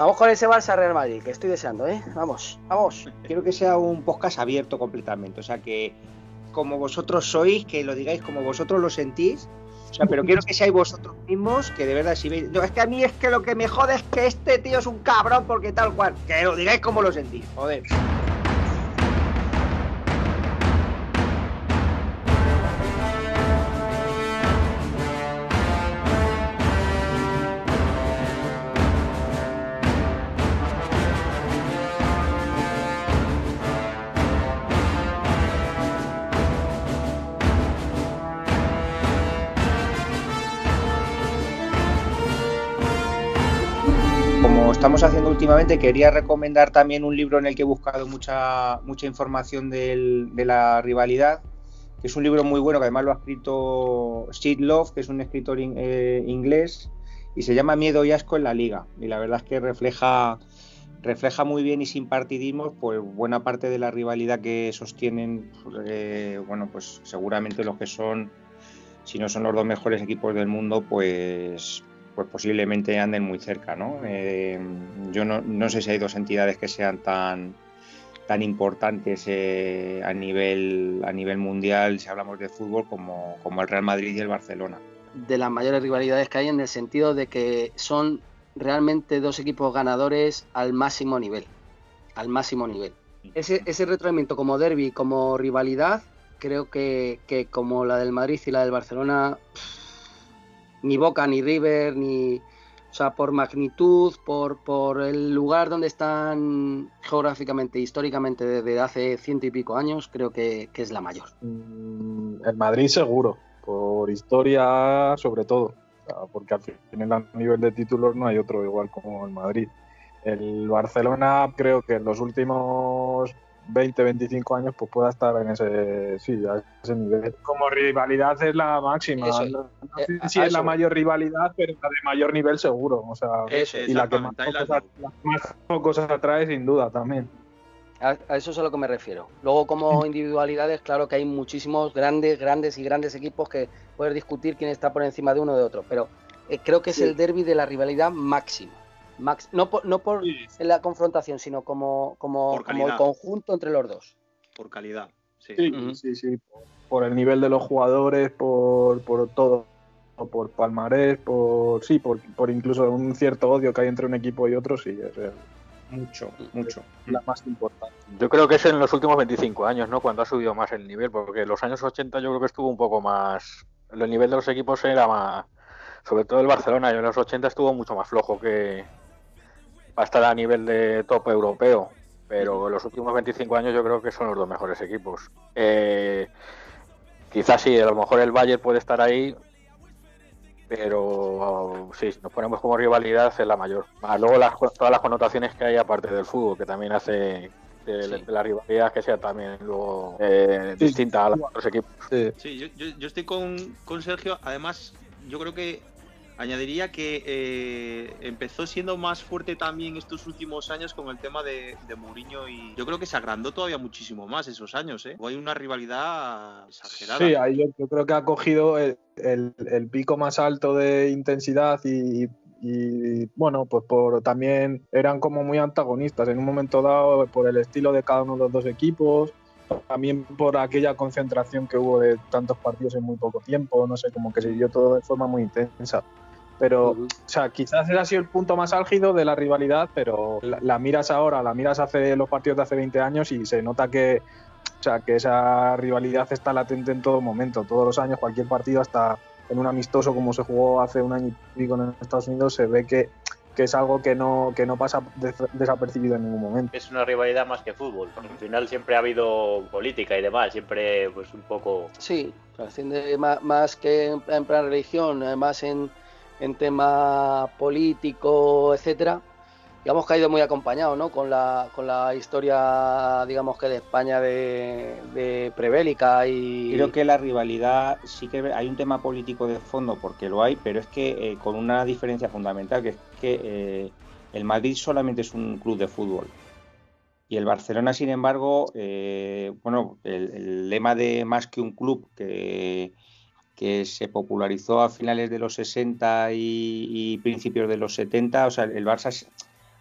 Vamos con ese Barça Real Madrid, que estoy deseando, ¿eh? Vamos, vamos. Quiero que sea un podcast abierto completamente, o sea que como vosotros sois, que lo digáis como vosotros lo sentís. O sea, pero quiero que seáis vosotros mismos, que de verdad si veis. No, es que a mí es que lo que me jode es que este tío es un cabrón porque tal cual. Que lo digáis como lo sentís, joder. Estamos haciendo últimamente, quería recomendar también un libro en el que he buscado mucha, mucha información de la rivalidad, que es un libro muy bueno, que además lo ha escrito Sid Love, que es un escritor eh, inglés, y se llama Miedo y Asco en la Liga. Y la verdad es que refleja, refleja muy bien y sin partidismo pues, buena parte de la rivalidad que sostienen, eh, bueno, pues seguramente los que son, si no son los dos mejores equipos del mundo, pues pues posiblemente anden muy cerca, ¿no? Eh, yo no, sé si hay dos entidades que sean tan, tan importantes eh, a, nivel, a nivel mundial, si hablamos de fútbol, como, como el Real Madrid y el Barcelona. De las mayores rivalidades que hay en el sentido de que son realmente dos equipos ganadores al máximo nivel. Al máximo nivel. Ese, ese como derby, como rivalidad, creo que, que, como la del Madrid y la del Barcelona, ni Boca, ni River, ni. O sea, por magnitud, por, por el lugar donde están geográficamente, históricamente desde hace ciento y pico años, creo que, es la mayor. Mm, el Madrid seguro, por historia sobre todo, porque al final a nivel de títulos no hay otro igual como el Madrid. El Barcelona creo que en los últimos 20, 25 años, pues pueda estar en ese, sí, a ese nivel. Como rivalidad es la máxima. no, sé eh, si es la mayor rivalidad, pero la de mayor nivel seguro. O sea, y la que más cosas, atrae, sin duda, también. A, eso es a lo que me refiero. Luego, como individualidades, claro que hay muchísimos grandes, grandes y grandes equipos que poder discutir quién está por encima de uno de otro. Pero eh, creo que es el derby de la rivalidad máxima no por, no por la confrontación, sino como, como, el conjunto entre los dos. Por calidad, sí. Sí, sí, Por el nivel de los jugadores, por, por todo. Por palmarés, por sí, por, por incluso un cierto odio que hay entre un equipo y otro, sí, es Mucho, mucho. La más importante. Yo creo que es en los últimos 25 años, ¿no? Cuando ha subido más el nivel, porque en los años 80 yo creo que estuvo un poco más. El nivel de los equipos era más. Sobre todo el Barcelona, en los 80 estuvo mucho más flojo que, va a estar a nivel de top europeo, pero en los últimos 25 años yo creo que son los dos mejores equipos. Eh, quizás sí, a lo mejor el Bayern puede estar ahí, pero sí, si nos ponemos como rivalidad es la mayor. luego las, todas las connotaciones que hay aparte del fútbol, que también hace de, la rivalidad que sea también luego eh, distinta a los otros equipos. Sí, yo, yo, estoy con, con Sergio. Además, yo creo que Añadiría que eh, empezó siendo más fuerte también estos últimos años con el tema de, de Mourinho y yo creo que se agrandó todavía muchísimo más esos años. ¿eh? Hay una rivalidad exagerada. Sí, yo, creo que ha cogido el, pico más alto de intensidad y, bueno, pues por también eran como muy antagonistas en un momento dado por el estilo de cada uno de los dos equipos, también por aquella concentración que hubo de tantos partidos en muy poco tiempo, no sé, como que se dio todo de forma muy intensa. Pero, o sea, quizás ese ha sido el punto más álgido de la rivalidad, pero la, miras ahora, la miras hace los partidos de hace 20 años y se nota que, o sea, que esa rivalidad está latente en todo momento. Todos los años, cualquier partido, hasta en un amistoso como se jugó hace un año y pico en Estados Unidos, se ve que, que es algo que no, que no pasa desapercibido en ningún momento. Es una rivalidad más que fútbol. Al final siempre ha habido política y demás, siempre pues un poco... Sí, trasciende más, más que en plan religión, más en en tema político, etcétera, digamos que ha ido muy acompañado ¿no? con, la, con la historia digamos que de España de, prebélica y creo que la rivalidad sí que hay un tema político de fondo porque lo hay pero es que eh, con una diferencia fundamental que es que eh, el Madrid solamente es un club de fútbol y el Barcelona sin embargo eh, bueno el, lema de más que un club que que se popularizó a finales de los 60 y, principios de los 70. O sea, el Barça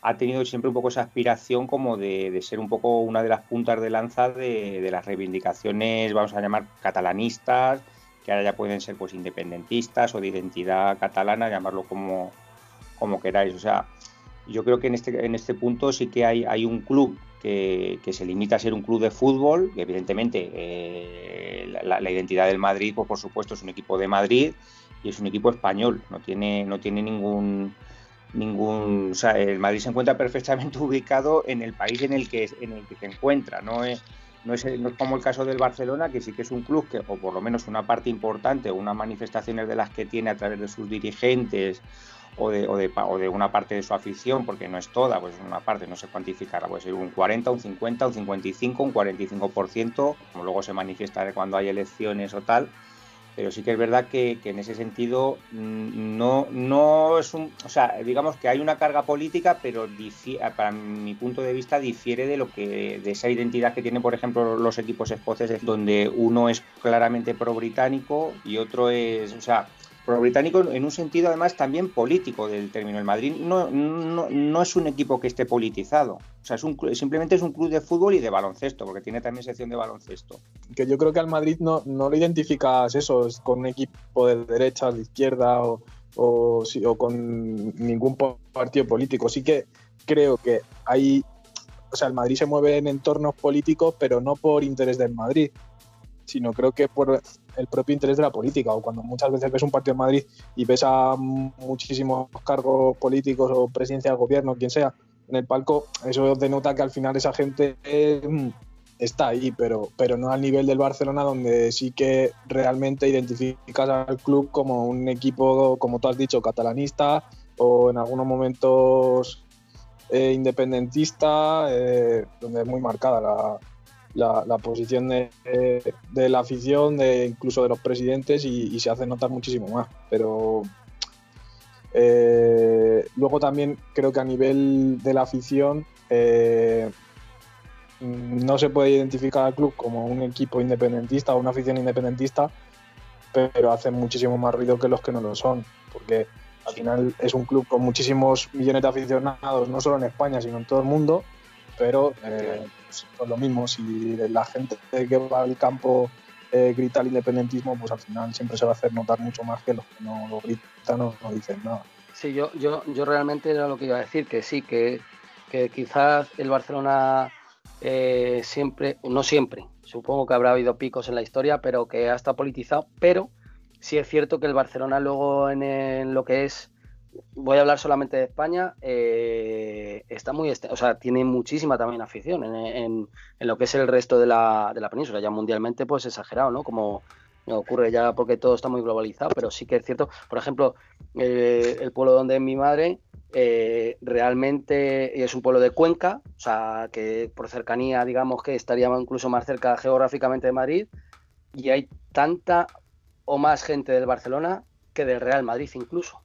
ha tenido siempre un poco esa aspiración como de, ser un poco una de las puntas de lanza de, las reivindicaciones, vamos a llamar catalanistas, que ahora ya pueden ser pues independentistas o de identidad catalana, llamarlo como, como queráis. O sea, yo creo que en este, en este punto sí que hay, hay un club que, se limita a ser un club de fútbol, evidentemente eh, la, identidad del Madrid, pues por supuesto es un equipo de Madrid y es un equipo español, no tiene, no tiene ningún ningún, o sea, el Madrid se encuentra perfectamente ubicado en el país en el que, en el que se encuentra, no es, no es, no es como el caso del Barcelona, que sí que es un club que, o por lo menos una parte importante, unas manifestaciones de las que tiene a través de sus dirigentes o de, o de, o de una parte de su afición, porque no es toda, pues una parte, no se cuantificará, puede ser un 40, un 50, un 55, un 45%, como luego se manifiesta cuando hay elecciones o tal, pero sí que es verdad que, en ese sentido mm, no, no es un, o sea, digamos que hay una carga política, pero para mi punto de vista difiere de lo que, de esa identidad que tienen, por ejemplo, los equipos escoceses, donde uno es claramente pro británico y otro es, o sea, pro británico en un sentido además también político del término. El Madrid no, no, es un equipo que esté politizado, o sea, es un, simplemente es un club de fútbol y de baloncesto, porque tiene también sección de baloncesto. Que yo creo que al Madrid no, no lo identificas eso, con un equipo de derecha, de izquierda o, o, o con ningún partido político. Sí que creo que hay, o sea, el Madrid se mueve en entornos políticos, pero no por interés del Madrid, sino creo que por el propio interés de la política, o cuando muchas veces ves un partido en Madrid y ves a muchísimos cargos políticos o presidencia del gobierno, quien sea, en el palco, eso denota que al final esa gente mm, está ahí, pero, pero no al nivel del Barcelona, donde sí que realmente identificas al club como un equipo, como tú has dicho, catalanista o en algunos momentos eh, independentista, eh, donde es muy marcada la, la, posición de, la afición, de incluso de los presidentes y, se hace notar muchísimo más. Pero eh, luego también creo que a nivel de la afición eh, no se puede identificar al club como un equipo independentista o una afición independentista, pero hace muchísimo más ruido que los que no lo son, porque al final es un club con muchísimos millones de aficionados, no solo en España, sino en todo el mundo, pero eh, pues lo mismo, si la gente que va al campo eh, grita el independentismo, pues al final siempre se va a hacer notar mucho más que los que no lo gritan o no dicen nada. Sí, yo, yo, yo realmente era lo que iba a decir, que sí, que, quizás el Barcelona eh, siempre, no siempre, supongo que habrá habido picos en la historia, pero que ha estado politizado, pero sí es cierto que el Barcelona luego en lo que es voy a hablar solamente de España, eh, está muy, o sea, tiene muchísima también afición en, lo que es el resto de la, de la, península, ya mundialmente pues exagerado, ¿no? Como ocurre ya porque todo está muy globalizado, pero sí que es cierto, por ejemplo, eh, el pueblo donde es mi madre eh, realmente es un pueblo de Cuenca, o sea, que por cercanía, digamos que estaría incluso más cerca geográficamente de Madrid, y hay tanta o más gente del Barcelona que del Real Madrid incluso.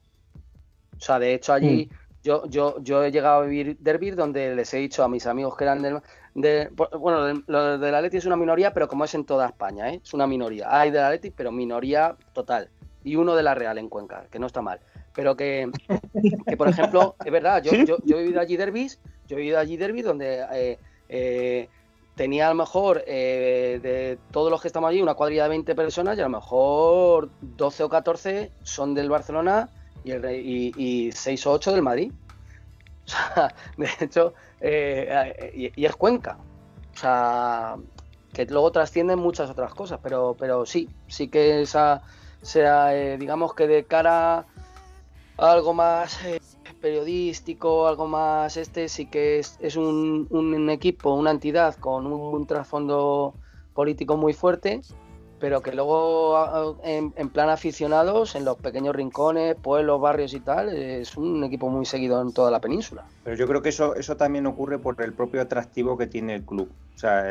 O sea, de hecho allí mm. yo, yo, yo he llegado a vivir derby donde les he dicho a mis amigos que eran del... De, bueno, lo del Atleti es una minoría, pero como es en toda España, ¿eh? es una minoría. Hay del Atleti, pero minoría total. Y uno de la Real en Cuenca, que no está mal. Pero que, que por ejemplo, es verdad, yo, yo, he vivido allí derbis, yo he vivido allí derby donde eh, eh, tenía a lo mejor de todos los que estamos allí una cuadrilla de 20 personas y a lo mejor 12 o 14 son del Barcelona y, el, y, 6 o 8 del Madrid. O sea, de hecho, eh, y, es Cuenca. O sea, que luego trascienden muchas otras cosas, pero, pero sí, sí que esa sea, eh, digamos que de cara a algo más eh, periodístico, algo más este, sí que es, es un, un, equipo, una entidad con un trasfondo político muy fuerte pero que luego en, plan aficionados, en los pequeños rincones, pueblos, barrios y tal, es un equipo muy seguido en toda la península. Pero yo creo que eso, eso también ocurre por el propio atractivo que tiene el club. O sea,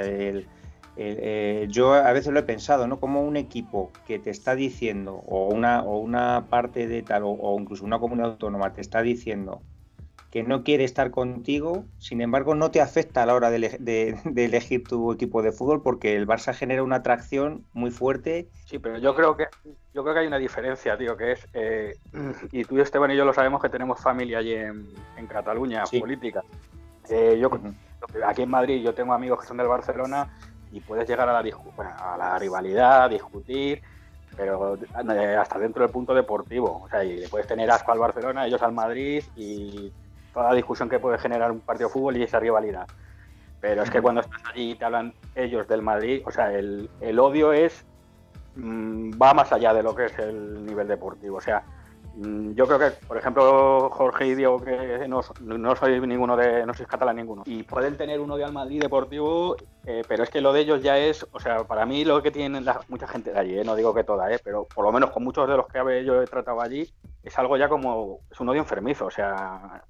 eh, yo a veces lo he pensado, ¿no? Como un equipo que te está diciendo, o una, o una parte de tal, o, incluso una comunidad autónoma te está diciendo que no quiere estar contigo, sin embargo no te afecta a la hora de, elegir tu equipo de fútbol porque el Barça genera una atracción muy fuerte. Sí, pero yo creo que yo creo que hay una diferencia, tío, que es, eh, y tú Esteban y yo lo sabemos que tenemos familia allí en, Cataluña, política. Eh, yo, aquí en Madrid yo tengo amigos que son del Barcelona y puedes llegar a la, a la rivalidad, discutir, pero eh, hasta dentro del punto deportivo. O sea, y le puedes tener asco al Barcelona, ellos al Madrid y toda la discusión que puede generar un partido de fútbol y esa rivalidad. Pero es que cuando estás allí y te hablan ellos del Madrid, o sea, el, odio es mm, va más allá de lo que es el nivel deportivo. O sea, yo creo que, por ejemplo, Jorge y Diego, que no, no sois ninguno de, no sois catalán ninguno, y pueden tener un odio al Madrid deportivo, eh, pero es que lo de ellos ya es, o sea, para mí lo que tienen mucha gente de allí, eh, no digo que toda, eh, pero por lo menos con muchos de los que yo he tratado allí, es algo ya como, es un odio enfermizo, o sea,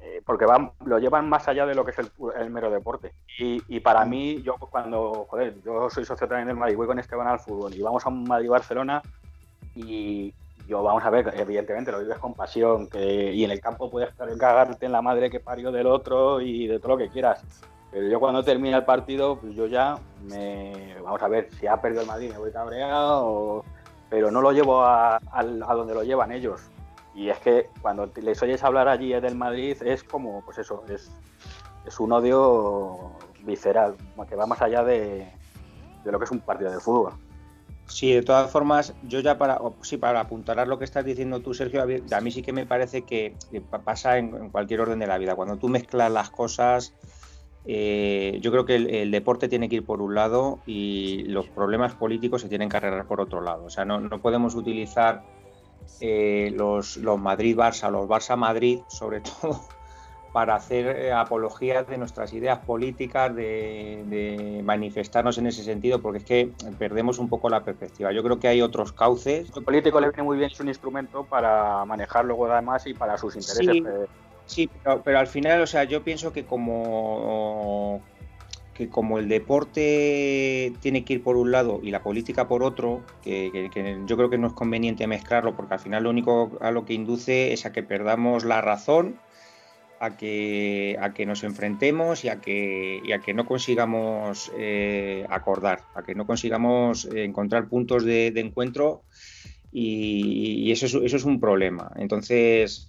eh, porque van, lo llevan más allá de lo que es el, mero deporte. Y, para mí, yo cuando, joder, yo soy socio también del Madrid, voy con Esteban al fútbol y vamos a un Madrid-Barcelona y yo, vamos a ver, evidentemente lo vives con pasión que, y en el campo puedes cagarte en la madre que parió del otro y de todo lo que quieras. Pero yo cuando termina el partido, pues yo ya me, vamos a ver, si ha perdido el Madrid me voy cabreado, pero no lo llevo a, a donde lo llevan ellos y es que cuando les oyes hablar allí del Madrid es como, pues eso, es, es un odio visceral, que va más allá de, lo que es un partido de fútbol. Sí, de todas formas, yo ya para, sí, para apuntalar lo que estás diciendo tú, Sergio, a mí sí que me parece que, pasa en, cualquier orden de la vida. Cuando tú mezclas las cosas, eh, yo creo que el, deporte tiene que ir por un lado y los problemas políticos se tienen que arreglar por otro lado. O sea, no, no podemos utilizar eh, los, los Madrid-Barça, los Barça-Madrid, sobre todo, para hacer eh, apologías de nuestras ideas políticas, de, manifestarnos en ese sentido, porque es que perdemos un poco la perspectiva. Yo creo que hay otros cauces. El político le viene muy bien, es un instrumento para manejar luego además y para sus intereses. Sí, pero, pero, al final, o sea, yo pienso que como que como el deporte tiene que ir por un lado y la política por otro, que, yo creo que no es conveniente mezclarlo porque al final lo único a lo que induce es a que perdamos la razón, a que, a que nos enfrentemos y a que, y a que no consigamos eh, acordar, a que no consigamos encontrar puntos de, encuentro y, eso, eso es un problema. Entonces,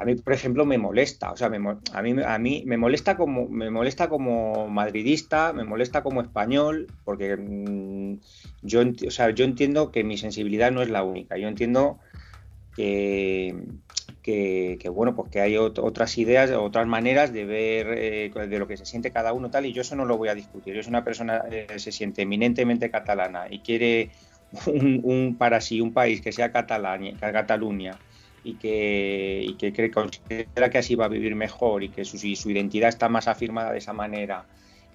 a mí, por ejemplo, me molesta, o sea, a, mí, a mí me molesta como me molesta como madridista, me molesta como español, porque mm, yo, o sea, yo entiendo que mi sensibilidad no es la única. Yo entiendo que, que, bueno, pues que hay otras ideas, otras maneras de ver eh, de lo que se siente cada uno tal, y yo eso no lo voy a discutir. Yo soy una persona que se siente eminentemente catalana y quiere un, para sí un país que sea Cataluña, Cataluña y que, y que considera que así va a vivir mejor y que su, su identidad está más afirmada de esa manera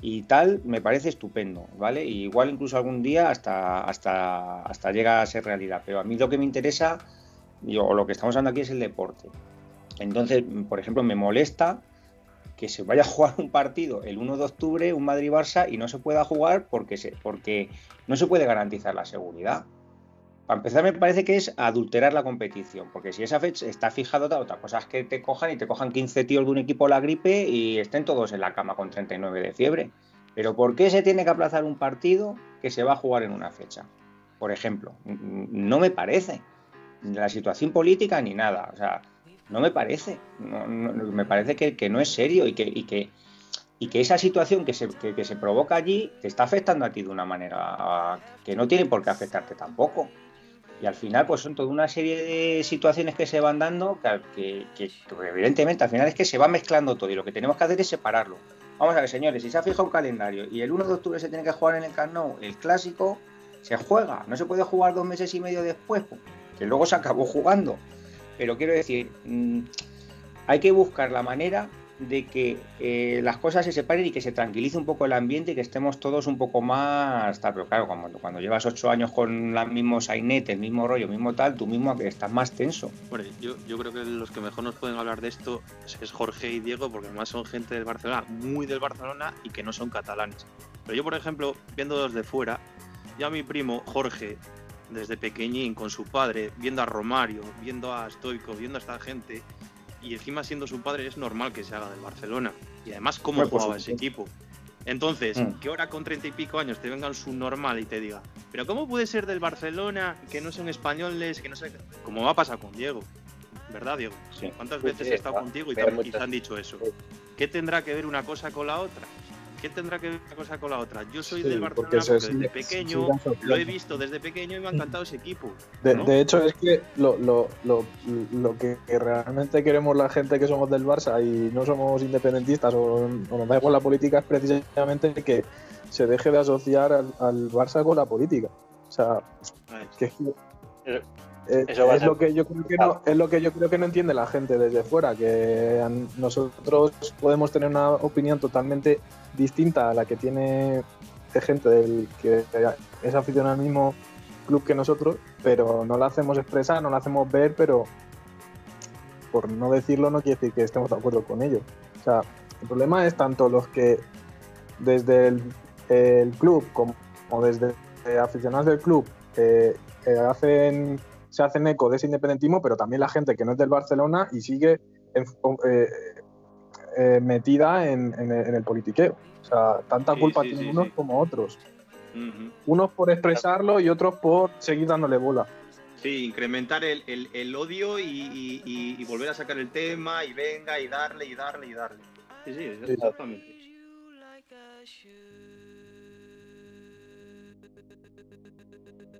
y tal, me parece estupendo, ¿vale? igual incluso algún día hasta, hasta, hasta llega a ser realidad. Pero a mí lo que me interesa, yo, lo que estamos hablando aquí es el deporte. Entonces, por ejemplo, me molesta que se vaya a jugar un partido el 1 de octubre, un Madrid-Barça, y no se pueda jugar porque, se, porque no se puede garantizar la seguridad. Para empezar, me parece que es adulterar la competición, porque si esa fecha está fijada, otra cosa es que te cojan y te cojan 15 tíos de un equipo la gripe y estén todos en la cama con 39 de fiebre. Pero ¿por qué se tiene que aplazar un partido que se va a jugar en una fecha? Por ejemplo, no me parece. La situación política ni nada. O sea, no me parece. me parece que, no es serio y que, y que, y que esa situación que se, que se provoca allí te está afectando a ti de una manera que no tiene por qué afectarte tampoco. Y al final, pues son toda una serie de situaciones que se van dando que, evidentemente al final es que se va mezclando todo y lo que tenemos que hacer es separarlo. Vamos a ver, señores, si se ha fijado un calendario y el 1 de octubre se tiene que jugar en el Camp el clásico se juega, no se puede jugar dos meses y medio después, que luego se acabó jugando. Pero quiero decir, mm, hay que buscar la manera de que eh, las cosas se separen y que se tranquilice un poco el ambiente y que estemos todos un poco más pero claro, cuando, cuando llevas ocho años con los mismos sainetes, el mismo rollo, mismo tal, tú mismo estás más tenso. Bueno, yo, yo creo que los que mejor nos pueden hablar de esto es Jorge y Diego, porque además son gente del Barcelona, muy del Barcelona y que no son catalanes. Pero yo, por ejemplo, viendo desde fuera, ya mi primo Jorge, desde pequeñín, con su padre, viendo a Romario, viendo a Stoico, viendo a esta gente, y encima siendo su padre es normal que se haga del Barcelona. Y además cómo jugaba ese equipo. Entonces, Mm. que ahora con treinta y pico años te venga un subnormal y te diga, pero ¿cómo puede ser del Barcelona que no son españoles, que no sé... Como va a pasar con Diego, ¿verdad Diego? Sí. ¿Cuántas Sí, veces sí, he estado contigo y te, muchas- te han dicho eso? ¿Qué tendrá que ver una cosa con la otra? ¿Qué tendrá que ver una cosa con la otra? Yo soy Sí, del Barcelona porque desde pequeño lo he visto desde pequeño y me ha encantado ese equipo. De, ¿no? de hecho, es que lo, lo, lo, lo que, que realmente queremos la gente que somos del Barça y no somos independentistas o, o nos da igual la política es precisamente que se deje de asociar al, al Barça con la política. O sea, que es, eh, eso es ser- lo que yo creo que no es lo que yo creo que no entiende la gente desde fuera que nosotros podemos tener una opinión totalmente distinta a la que tiene gente del que es aficionado al mismo club que nosotros pero no la hacemos expresar no la hacemos ver pero por no decirlo no quiere decir que estemos de acuerdo con ello. O sea el problema es tanto los que desde el, el club como, como desde eh, aficionados del club eh, eh, hacen se hacen eco de ese independentismo, pero también la gente que no es del Barcelona y sigue en- eh, eh, metida en, en el- en el politiqueo. O sea, tanta Sí, culpa sí, tienen sí, unos sí. como otros. Unos por expresarlo y otros por seguir dándole bola. Sí, incrementar el, el- el odio y, y- y- y volver a sacar el tema y venga y darle y darle y darle. Sí, sí, exactamente.